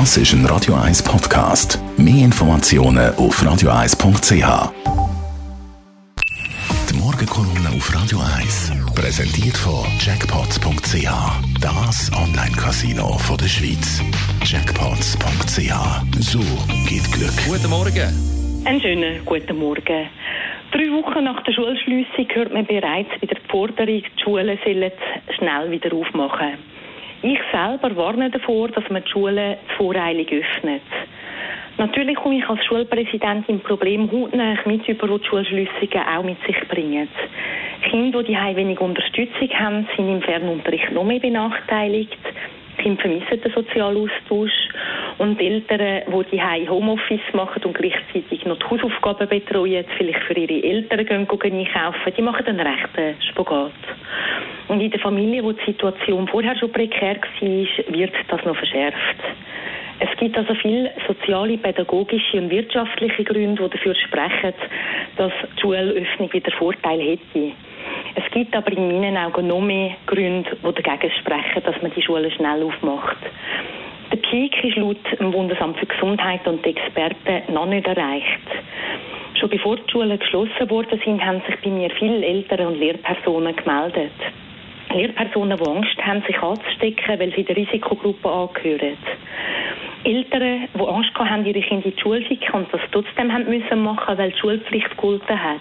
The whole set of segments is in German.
Das ist ein Radio 1 Podcast. Mehr Informationen auf radio1.ch. Die Morgenkolumne auf Radio 1 präsentiert von Jackpots.ch. Das Online-Casino der Schweiz. Jackpots.ch. So geht Glück. Guten Morgen. Einen schönen guten Morgen. Drei Wochen nach der Schulschliessung hört man bereits wieder die Forderung, die Schulen sollen schnell wieder aufmachen. Ich selber warne davor, dass man die Schulen voreilig öffnet. Natürlich komme ich als Schulpräsidentin Problem hautnah mit über, die, Schulschliessungen auch mit sich bringen. Kinder, die wenig Unterstützung haben, sind im Fernunterricht noch mehr benachteiligt. Kinder vermissen den sozialen Austausch. Und Eltern, die die Homeoffice machen und gleichzeitig noch die Hausaufgaben betreuen, vielleicht für ihre Eltern gehen, gehen einkaufen, die machen einen rechten Spagat. Und in der Familie, wo die Situation vorher schon prekär war, wird das noch verschärft. Es gibt also viele soziale, pädagogische und wirtschaftliche Gründe, die dafür sprechen, dass die Schulöffnung wieder Vorteil hätte. Es gibt aber in meinen Augen noch mehr Gründe, die dagegen sprechen, dass man die Schulen schnell aufmacht. Der Peak ist laut dem Bundesamt für Gesundheit und den Experten noch nicht erreicht. Schon bevor die Schulen geschlossen worden sind, haben sich bei mir viele Eltern und Lehrpersonen gemeldet. Lehrpersonen, die Angst haben, sich anzustecken, weil sie der Risikogruppe angehören. Eltern, die Angst haben, ihre Kinder in die Schule schicken und das trotzdem haben müssen machen, weil die Schulpflicht gegolten hat.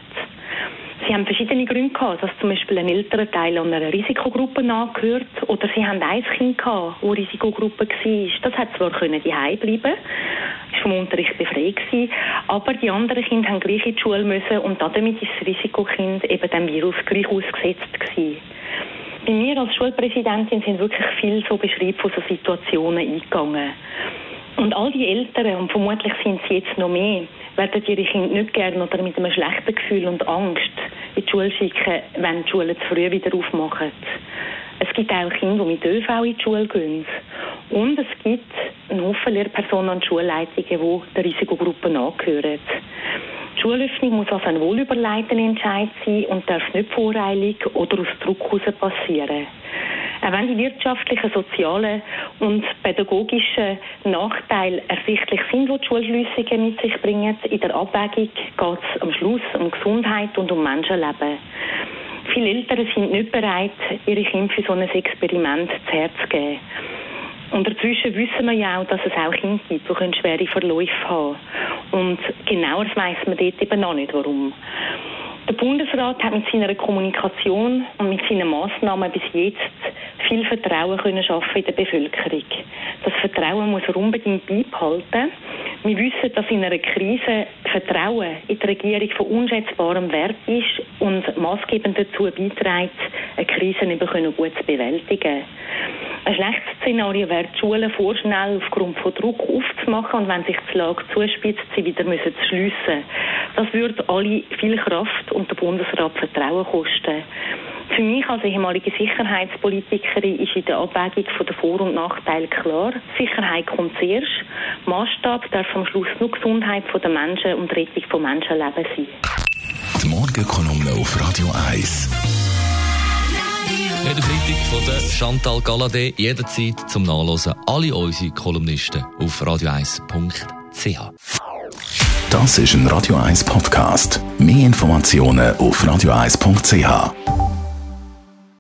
Sie haben verschiedene Gründe gehabt, dass zum Beispiel ein älterer Teil einer Risikogruppe angehört oder sie haben ein Kind gehabt, das Risikogruppe war. Das hat zwar können die bleiben, ist vom Unterricht befreit aber die anderen Kinder haben gleich in die Schule müssen und damit ist das Risikokind eben dem Virus gleich ausgesetzt gewesen. Bei mir als Schulpräsidentin sind wirklich viele so Beschreibungen von so Situationen eingegangen. Und all die Eltern, und vermutlich sind es jetzt noch mehr, werden ihre Kinder nicht gerne oder mit einem schlechten Gefühl und Angst in die Schule schicken, wenn die Schulen zu früh wieder aufmachen. Es gibt auch Kinder, die mit ÖV in die Schule gehen. Und es gibt einen Haufen Lehrpersonen und Schulleitungen, die der Risikogruppe angehören. Die Schulöffnung muss also ein wohlüberleiteter Entscheid sein und darf nicht voreilig oder aus Druck heraus passieren. Auch wenn die wirtschaftlichen, sozialen und pädagogischen Nachteile ersichtlich sind, die die Schulschliessungen mit sich bringen, in der Abwägung geht es am Schluss um Gesundheit und um Menschenleben. Viele Eltern sind nicht bereit, ihre Kinder für so ein Experiment zu Herz zu geben. Und dazwischen wissen wir ja auch, dass es auch Kinder gibt, die schwere Verläufe haben Und genauer weiss man dort eben noch nicht, warum. Der Bundesrat hat mit seiner Kommunikation und mit seinen Massnahmen bis jetzt viel Vertrauen können schaffen in der Bevölkerung. Das Vertrauen muss er unbedingt beibehalten. Wir wissen, dass in einer Krise Vertrauen in die Regierung von unschätzbarem Wert ist und maßgebend dazu beiträgt, eine Krise eben gut zu bewältigen. Ein schlechtes Szenario wäre, die Schulen vorschnell aufgrund von Druck aufzumachen und wenn sich die Lage zuspitzt, sie wieder müssen zu schliessen. Das würde alle viel Kraft und der Bundesrat Vertrauen kosten. Für mich als ehemalige Sicherheitspolitikerin ist in der Abwägung von der Vor- und Nachteile klar. Sicherheit kommt zuerst. Maßstab darf am Schluss nur Gesundheit der Menschen und Rettung von Menschenleben sein. Die Morgenkolumne auf Radio 1. Jeden Freitag von der Chantal Galadé, jederzeit zum Nachlesen. Alle unsere Kolumnisten auf radio1.ch. Das ist ein Radio 1 Podcast. Mehr Informationen auf radio1.ch.